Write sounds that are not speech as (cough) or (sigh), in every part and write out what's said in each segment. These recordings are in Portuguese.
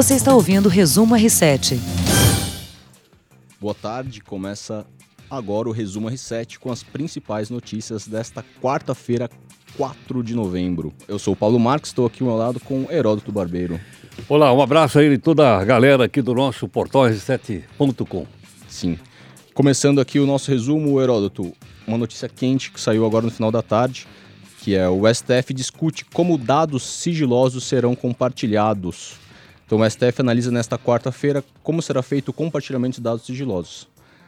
Você está ouvindo o Resumo R7. Boa tarde, começa agora o Resumo R7 com as principais notícias desta quarta-feira, 4 de novembro. Eu sou o Paulo Marques, estou aqui ao meu lado com Heródoto Barbeiro. Olá, um abraço aí de toda a galera aqui do nosso portal R7.com. Sim. Começando aqui o nosso resumo, Heródoto, uma notícia quente que saiu agora no final da tarde, que é o STF discute como dados sigilosos serão compartilhados. Então o STF analisa nesta quarta-feira como será feito o compartilhamento de dados sigilosos.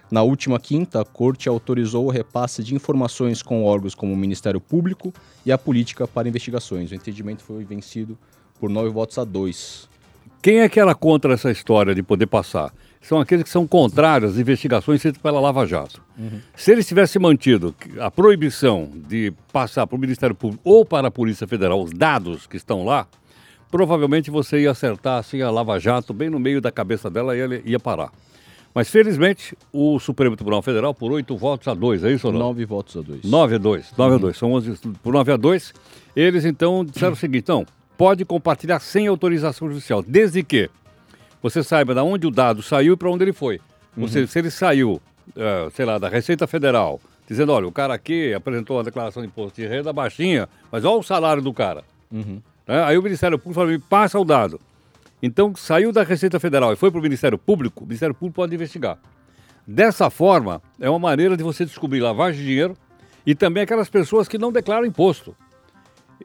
Na última quinta, a Corte autorizou o repasse de informações com órgãos como o Ministério Público e a Política para Investigações. O entendimento foi vencido por nove votos a dois. Quem é que era contra essa história de poder passar? São aqueles que são contrários às investigações feitas pela Lava Jato. Uhum. Se eles tivessem mantido a proibição de passar para o Ministério Público ou para a Polícia Federal os dados que estão lá, provavelmente você ia acertar assim, a Lava Jato bem no meio da cabeça dela e ele ia parar. Mas felizmente o Supremo Tribunal Federal, por oito votos a dois, é isso ou não? Nove votos a dois. Nove a dois, nove uhum. a dois. São onze, por nove a dois, eles então disseram uhum. o seguinte: então, pode compartilhar sem autorização judicial, desde que você saiba de onde o dado saiu e para onde ele foi. Uhum. Seja, se ele saiu, uh, sei lá, da Receita Federal, dizendo, olha, o cara aqui apresentou uma declaração de imposto de renda baixinha, mas olha o salário do cara. Uhum. Né? Aí o Ministério Público falou, passa o dado. Então, saiu da Receita Federal e foi para o Ministério Público, o Ministério Público pode investigar. Dessa forma, é uma maneira de você descobrir lavagem de dinheiro e também aquelas pessoas que não declaram imposto.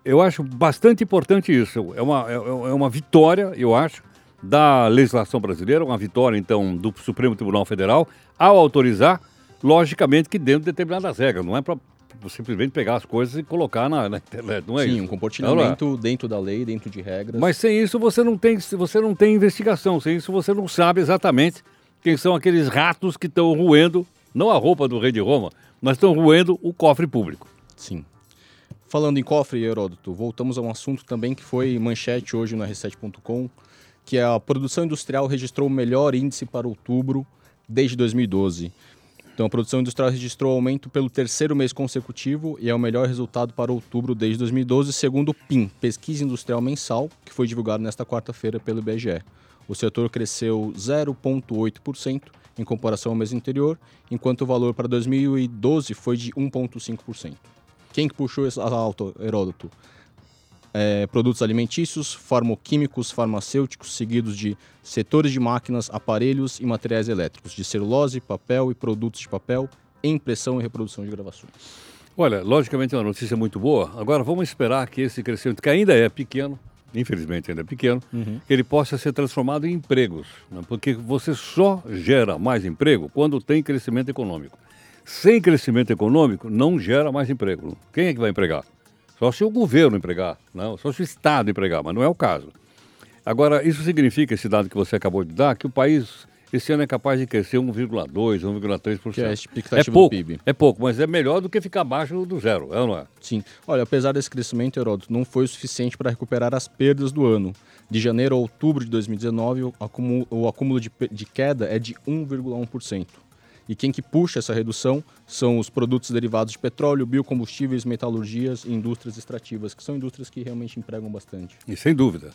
Eu acho bastante importante isso. É uma, é, é uma vitória, eu acho, da legislação brasileira, uma vitória, então, do Supremo Tribunal Federal, ao autorizar, logicamente que dentro de determinadas regras, não é para simplesmente pegar as coisas e colocar na, na internet, não é Sim, isso? um compartilhamento é. dentro da lei, dentro de regras. Mas sem isso você não tem, você não tem investigação, sem isso você não sabe exatamente quem são aqueles ratos que estão roendo, não a roupa do rei de Roma, mas estão roendo o cofre público. Sim. Falando em cofre, Heródoto, voltamos a um assunto também que foi manchete hoje no R7.com, que a produção industrial registrou o melhor índice para outubro desde 2012. Então, a produção industrial registrou aumento pelo terceiro mês consecutivo e é o melhor resultado para outubro desde 2012, segundo o PIM, Pesquisa Industrial Mensal, que foi divulgado nesta quarta-feira pelo IBGE. O setor cresceu 0,8% em comparação ao mês anterior, enquanto o valor para 2012 foi de 1,5%. Quem que puxou essa alta, Heródoto? É, produtos alimentícios, farmoquímicos, farmacêuticos, seguidos de setores de máquinas, aparelhos e materiais elétricos, de celulose, papel e produtos de papel, impressão e reprodução de gravações. Olha, logicamente é uma notícia muito boa. Agora vamos esperar que esse crescimento, que ainda é pequeno, infelizmente ainda é pequeno, uhum. que ele possa ser transformado em empregos. Né? Porque você só gera mais emprego quando tem crescimento econômico. Sem crescimento econômico, não gera mais emprego. Quem é que vai empregar? Só se o governo empregar, não, só se o Estado empregar, mas não é o caso. Agora, isso significa, esse dado que você acabou de dar, que o país esse ano é capaz de crescer 1,2%, 1,3%. Que é a expectativa é pouco, do PIB. É pouco, mas é melhor do que ficar abaixo do zero, é ou não é? Sim. Olha, apesar desse crescimento, Heródoto, não foi o suficiente para recuperar as perdas do ano. De janeiro a outubro de 2019, o acúmulo, o acúmulo de, de queda é de 1,1%. E quem que puxa essa redução são os produtos derivados de petróleo, biocombustíveis, metalurgias e indústrias extrativas, que são indústrias que realmente empregam bastante. E sem dúvida.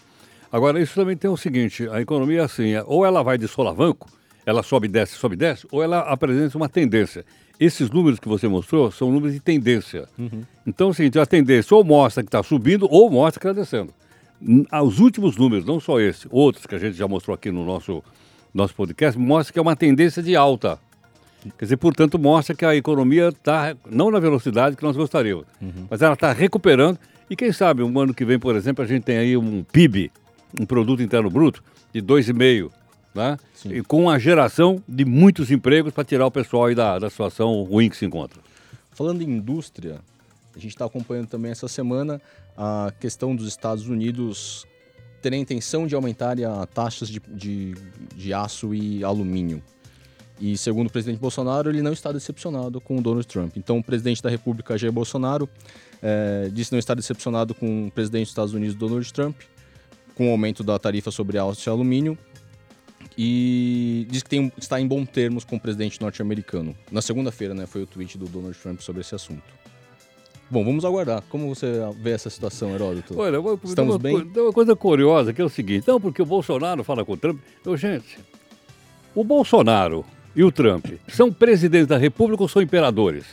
Agora, isso também tem o seguinte, a economia é assim, é, ou ela vai de solavanco, ela sobe, desce, sobe, desce, ou ela apresenta uma tendência. Esses números que você mostrou são números de tendência. Uhum. Então, o seguinte, a tendência ou mostra que está subindo ou mostra que está descendo. Os últimos números, não só esse, outros que a gente já mostrou aqui no nosso, nosso podcast, mostra que é uma tendência de alta. Quer dizer, portanto, mostra que a economia está, não na velocidade que nós gostaríamos, uhum. mas ela está recuperando. E quem sabe, um ano que vem, por exemplo, a gente tem aí um PIB, um Produto Interno Bruto, de 2,5%, né? E com a geração de muitos empregos para tirar o pessoal aí da, da situação ruim que se encontra. Falando em indústria, a gente está acompanhando também essa semana a questão dos Estados Unidos terem a intenção de aumentar as taxas de, de, de aço e alumínio. E segundo o presidente Bolsonaro, ele não está decepcionado com o Donald Trump. Então, o presidente da República, Jair Bolsonaro, é, disse não estar decepcionado com o presidente dos Estados Unidos, Donald Trump, com o aumento da tarifa sobre aço e alumínio, e diz que tem, está em bom termos com o presidente norte-americano. Na segunda-feira, né, foi o tweet do Donald Trump sobre esse assunto. Bom, vamos aguardar. Como você vê essa situação, Heródoto? Olha, Estamos uma, bem? Tem uma coisa curiosa que é o seguinte: não, porque o Bolsonaro fala com o Trump. Então, gente, o Bolsonaro e o Trump são presidentes da República ou são imperadores?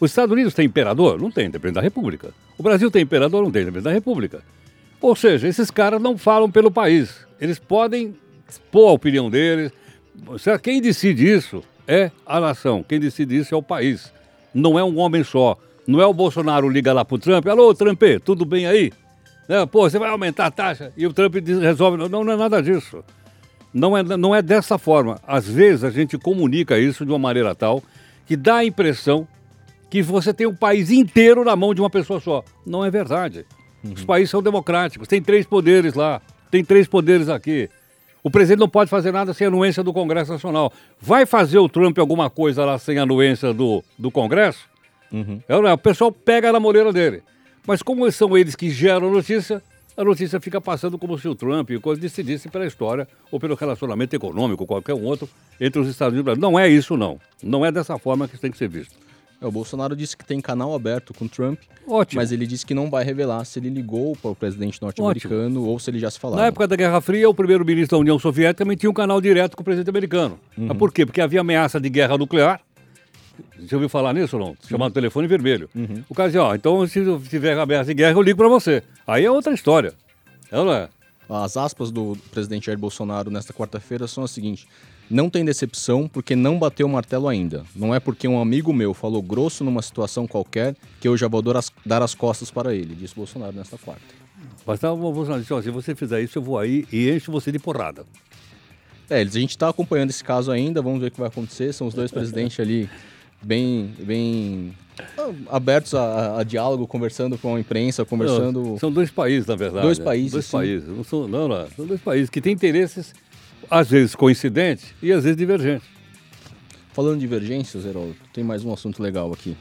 Os Estados Unidos têm imperador? Não tem, depende da República. O Brasil tem imperador? Não tem, depende da República. Ou seja, esses caras não falam pelo país. Eles podem expor a opinião deles. Quem decide isso é a nação. Quem decide isso é o país. Não é um homem só. Não é o Bolsonaro liga lá pro Trump, alô, Trump, tudo bem aí? Né? Pô, você vai aumentar a taxa? E o Trump resolve. Não, não é nada disso. Não é, não é dessa forma. Às vezes a gente comunica isso de uma maneira tal que dá a impressão que você tem o país inteiro na mão de uma pessoa só. Não é verdade. Uhum. Os países são democráticos, tem três poderes lá, tem três poderes aqui. O presidente não pode fazer nada sem anuência do Congresso Nacional. Vai fazer o Trump alguma coisa lá sem anuência do, do Congresso? Uhum. É, o pessoal pega na moleira dele. Mas como são eles que geram a notícia, a notícia fica passando como se o Trump decidisse pela história ou pelo relacionamento econômico, qualquer um outro, entre os Estados Unidos e. Não é isso, não. Não é dessa forma que isso tem que ser visto. É, o Bolsonaro disse que tem canal aberto com Trump, Ótimo. mas ele disse que não vai revelar se ele ligou para o presidente norte-americano ou se ele já se falaram. Na época da Guerra Fria, o primeiro-ministro da União Soviética também tinha um canal direto com o presidente americano. Uhum. Mas por quê? Porque havia ameaça de guerra nuclear você ouviu falar nisso ou não? Chamado telefone vermelho. Uhum. O cara dizia, ó, então se tiver ameaça de guerra, eu ligo para você. Aí é outra história. É ou não é? As aspas do presidente Jair Bolsonaro nesta quarta-feira são as seguintes. Não tem decepção porque não bateu o martelo ainda. Não é porque um amigo meu falou grosso numa situação qualquer que eu já vou dar as, dar as costas para ele, disse Bolsonaro nesta quarta. Mas tá, Bolsonaro disse, ó, se você fizer isso, eu vou aí e encho você de porrada. É, a gente está acompanhando esse caso ainda, vamos ver o que vai acontecer. São os dois presidentes ali (laughs) bem, bem ah, abertos a, a, diálogo, conversando com a imprensa, conversando. Não, são dois países, na verdade. Dois países. Dois sim. países. Não, são, não, não, são dois países que têm interesses, às vezes coincidentes e às vezes divergentes. Falando de divergências, Heródoto, tem mais um assunto legal aqui.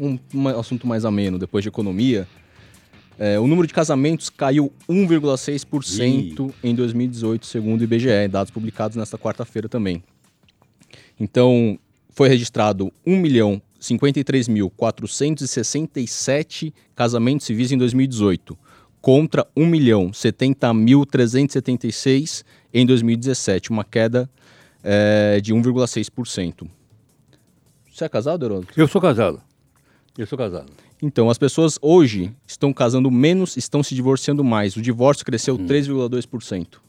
Um, um assunto mais ameno, depois de economia. É, o número de casamentos caiu 1,6% em 2018, segundo o IBGE, dados publicados nesta quarta-feira também. Então, foi registrado 1 milhão 53.467 casamentos civis em 2018, contra 1 milhão 70.376 em 2017, uma queda é, de 1,6%. Você é casado, Heródoto? Eu sou casado. Eu sou casado. Então, as pessoas hoje estão casando menos, estão se divorciando mais. O divórcio cresceu hum. 3,2%.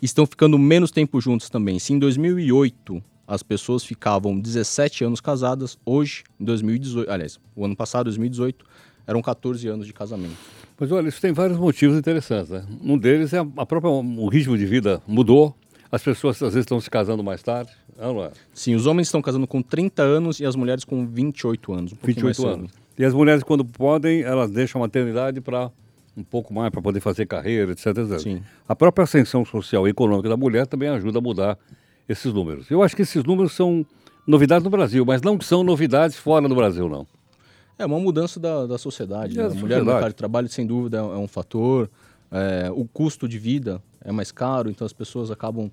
Estão ficando menos tempo juntos também. Se em 2008 as pessoas ficavam 17 anos casadas, hoje, em 2018, aliás, o ano passado, 2018, eram 14 anos de casamento. Mas olha, isso tem vários motivos interessantes, né? Um deles é a própria, o ritmo de vida mudou, as pessoas às vezes estão se casando mais tarde, não é? Sim, os homens estão casando com 30 anos e as mulheres com 28 anos, um 28 anos. E as mulheres, quando podem, elas deixam a maternidade para um pouco mais, para poder fazer carreira, etc, etc. Sim. A própria ascensão social e econômica da mulher também ajuda a mudar esses números. Eu acho que esses números são novidades no Brasil, mas não são novidades fora do Brasil, não. É uma mudança da, da sociedade. É, né? A mulher no mercado de trabalho, sem dúvida, é um fator. É, o custo de vida é mais caro, então as pessoas acabam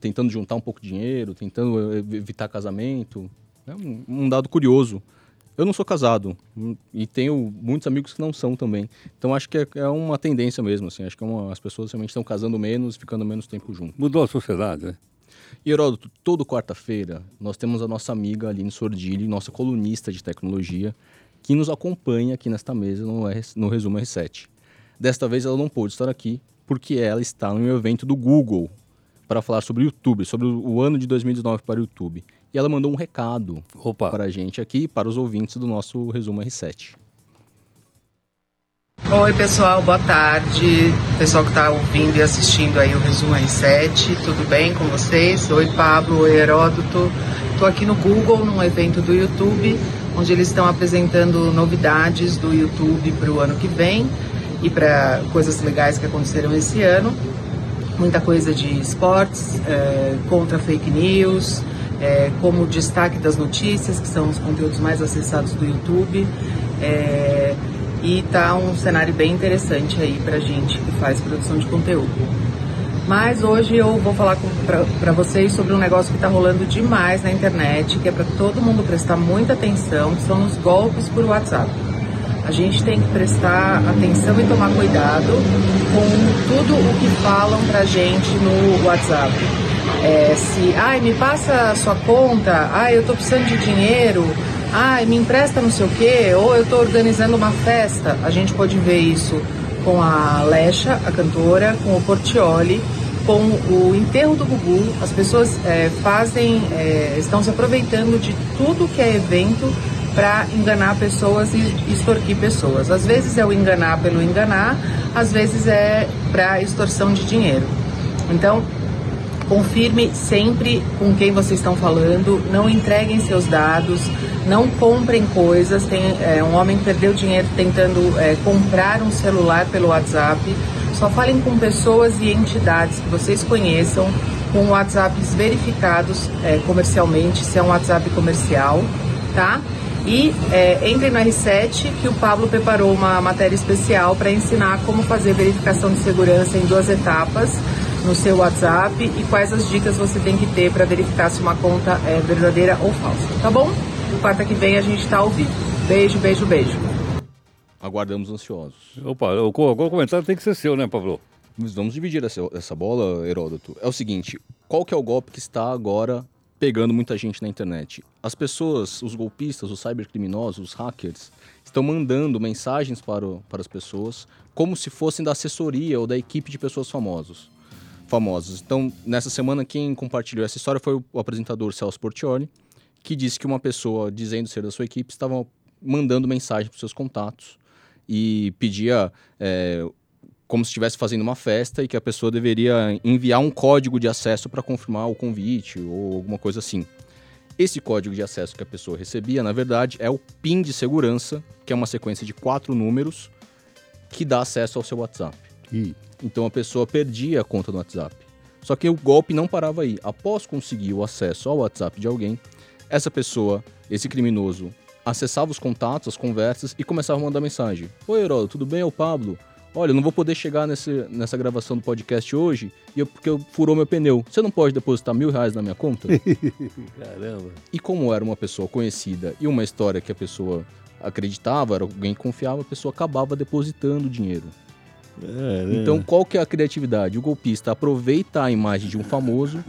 tentando juntar um pouco de dinheiro, tentando evitar casamento. É um, um dado curioso. Eu não sou casado hum, e tenho muitos amigos que não são também. Então acho que é, é uma tendência mesmo, assim. Acho que é uma, as pessoas realmente estão casando menos, ficando menos tempo juntos. Mudou a sociedade, né? E Heródoto, toda quarta-feira nós temos a nossa amiga Aline Sordilli, nossa colunista de tecnologia, que nos acompanha aqui nesta mesa no, no Resumo R7. Desta vez ela não pôde estar aqui porque ela está no evento do Google para falar sobre o YouTube, sobre o ano de 2019 para o YouTube. E ela mandou um recado para a gente aqui, para os ouvintes do nosso Resumo R7. Oi pessoal, boa tarde. Pessoal que está ouvindo e assistindo aí o Resumo R7, tudo bem com vocês? Oi Pablo, oi Heródoto. Estou aqui no Google, num evento do YouTube, onde eles estão apresentando novidades do YouTube para o ano que vem e para coisas legais que aconteceram esse ano. Muita coisa de esportes, é, contra fake news, é, como destaque das notícias, que são os conteúdos mais acessados do YouTube. É, e tá um cenário bem interessante aí pra gente que faz produção de conteúdo. Mas hoje eu vou falar para vocês sobre um negócio que está rolando demais na internet, que é para todo mundo prestar muita atenção, que são os golpes por WhatsApp. A gente tem que prestar atenção e tomar cuidado com tudo o que falam pra gente no WhatsApp. É, se, ai, me passa a sua conta, ai, eu tô precisando de dinheiro, ai, me empresta não sei o quê, ou eu tô organizando uma festa. A gente pode ver isso com a Lesha, a cantora, com o Portioli, com o enterro do Gugu. As pessoas é, fazem, é, estão se aproveitando de tudo que é evento para enganar pessoas e extorquir pessoas. Às vezes é o enganar pelo enganar, às vezes é para extorsão de dinheiro. Então, confirme sempre com quem vocês estão falando, não entreguem seus dados, não comprem coisas. Tem é, um homem perdeu dinheiro tentando é, comprar um celular pelo WhatsApp. Só falem com pessoas e entidades que vocês conheçam, com WhatsApps verificados é, comercialmente, se é um WhatsApp comercial, tá? E é, entre no R7 que o Pablo preparou uma matéria especial para ensinar como fazer verificação de segurança em duas etapas no seu WhatsApp e quais as dicas você tem que ter para verificar se uma conta é verdadeira ou falsa, tá bom? Quarta que vem a gente está ao vivo. Beijo, beijo, beijo. Aguardamos ansiosos. Opa, o, o comentário tem que ser seu, né, Pablo? Mas vamos dividir essa, essa bola, Heródoto. É o seguinte, qual que é o golpe que está agora pegando muita gente na internet. As pessoas, os golpistas, os cybercriminosos, os hackers, estão mandando mensagens para, o, para as pessoas como se fossem da assessoria ou da equipe de pessoas famosos. Então, nessa semana, quem compartilhou essa história foi o apresentador Celso Portioli, que disse que uma pessoa, dizendo ser da sua equipe, estava mandando mensagem para seus contatos e pedia é, como se estivesse fazendo uma festa e que a pessoa deveria enviar um código de acesso para confirmar o convite ou alguma coisa assim. Esse código de acesso que a pessoa recebia, na verdade, é o PIN de segurança, que é uma sequência de quatro números que dá acesso ao seu WhatsApp. Então a pessoa perdia a conta do WhatsApp. Só que o golpe não parava aí. Após conseguir o acesso ao WhatsApp de alguém, essa pessoa, esse criminoso, acessava os contatos, as conversas e começava a mandar mensagem. Oi, Herói, tudo bem? É o Pablo. Olha, eu não vou poder chegar nesse, nessa gravação do podcast hoje e eu, porque eu furou meu pneu. Você não pode depositar mil reais na minha conta? (laughs) Caramba. E como era uma pessoa conhecida e uma história que a pessoa acreditava, era alguém que confiava, a pessoa acabava depositando dinheiro. Caramba. Então, qual que é a criatividade? O golpista aproveita a imagem de um famoso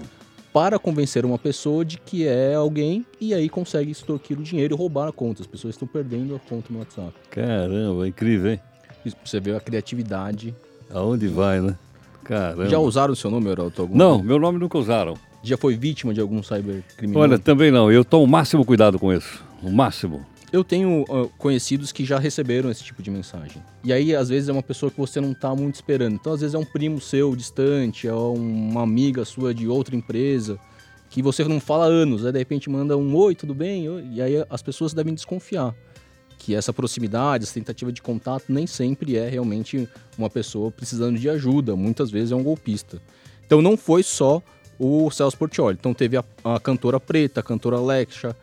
para convencer uma pessoa de que é alguém e aí consegue extorquir o dinheiro e roubar a conta. As pessoas estão perdendo a conta no WhatsApp. Caramba, incrível, hein? Isso você ver a criatividade. Aonde vai, né? Caramba. Já usaram o seu nome, Heraldo? Não, meu nome nunca usaram. Já foi vítima de algum cybercriminoso? Olha, também não. Eu tomo o máximo cuidado com isso. O máximo. Eu tenho ah, conhecidos que já receberam esse tipo de mensagem. E aí, às vezes, é uma pessoa que você não tá muito esperando. Então, às vezes, é um primo seu distante, é uma amiga sua de outra empresa, que você não fala há anos. Aí, de repente, manda um oi, tudo bem? E aí, as pessoas devem desconfiar que essa proximidade, essa tentativa de contato, nem sempre é realmente uma pessoa precisando de ajuda. Muitas vezes é um golpista. Então, não foi só o Celso Portioli. Então, teve a, a cantora Preta, a cantora Alexia,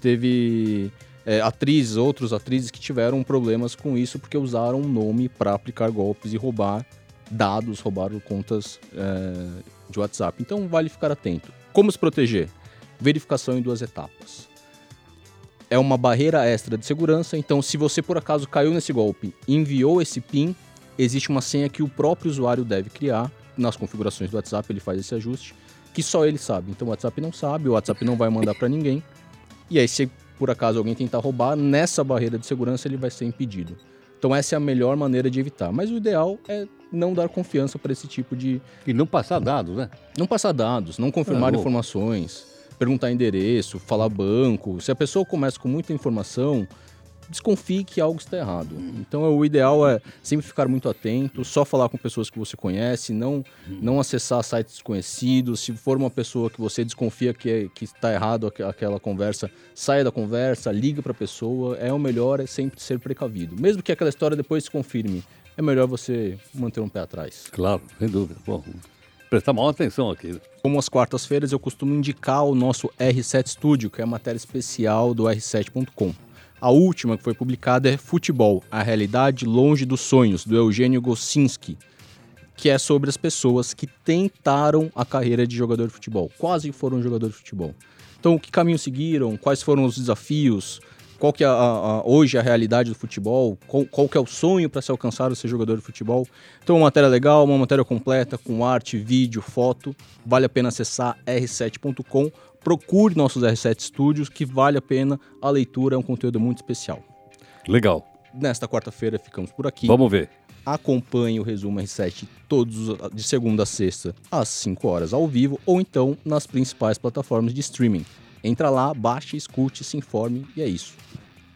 teve é, atrizes, outros atrizes que tiveram problemas com isso porque usaram um nome para aplicar golpes e roubar dados, roubar contas é, de WhatsApp. Então vale ficar atento. Como se proteger? Verificação em duas etapas. É uma barreira extra de segurança, então se você por acaso caiu nesse golpe enviou esse PIN, existe uma senha que o próprio usuário deve criar. Nas configurações do WhatsApp ele faz esse ajuste, que só ele sabe. Então o WhatsApp não sabe, o WhatsApp não vai mandar para ninguém. E aí, se por acaso alguém tentar roubar, nessa barreira de segurança ele vai ser impedido. Então essa é a melhor maneira de evitar. Mas o ideal é não dar confiança para esse tipo de. E não passar dados, né? Não passar dados, não confirmar louco. informações, perguntar endereço, falar banco. Se a pessoa começa com muita informação, desconfie que algo está errado. Então o ideal é sempre ficar muito atento, só falar com pessoas que você conhece, não, não acessar sites desconhecidos. Se for uma pessoa que você desconfia que, é- que está errado aqu- aquela conversa, saia da conversa, liga para a pessoa. É o melhor é sempre ser precavido. Mesmo que aquela história depois se confirme, é melhor você manter um pé atrás. Claro, sem dúvida. Bom, prestar maior atenção aqui. Como às quartas-feiras, eu costumo indicar o nosso R7 Studio, que é a matéria especial do R7.com. A última que foi publicada é Futebol, a realidade longe dos sonhos, do Eugênio Goscinski. que é sobre as pessoas que tentaram a carreira de jogador de futebol, quase foram jogador de futebol. Então, que caminho seguiram? Quais foram os desafios? Qual que é a, a, hoje a realidade do futebol? Qual, qual que é o sonho para se alcançar ser jogador de futebol? Então, uma matéria legal, uma matéria completa com arte, vídeo, foto. Vale a pena acessar r7.com. Procure nossos R7 Studios, que vale a pena a leitura, é um conteúdo muito especial. Legal. Nesta quarta-feira ficamos por aqui. Vamos ver. Acompanhe o Resumo R7 todos de segunda a sexta às 5 horas ao vivo ou então nas principais plataformas de streaming. Entra lá, baixe, escute, se informe e é isso.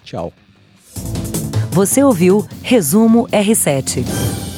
Tchau. Você ouviu Resumo R7.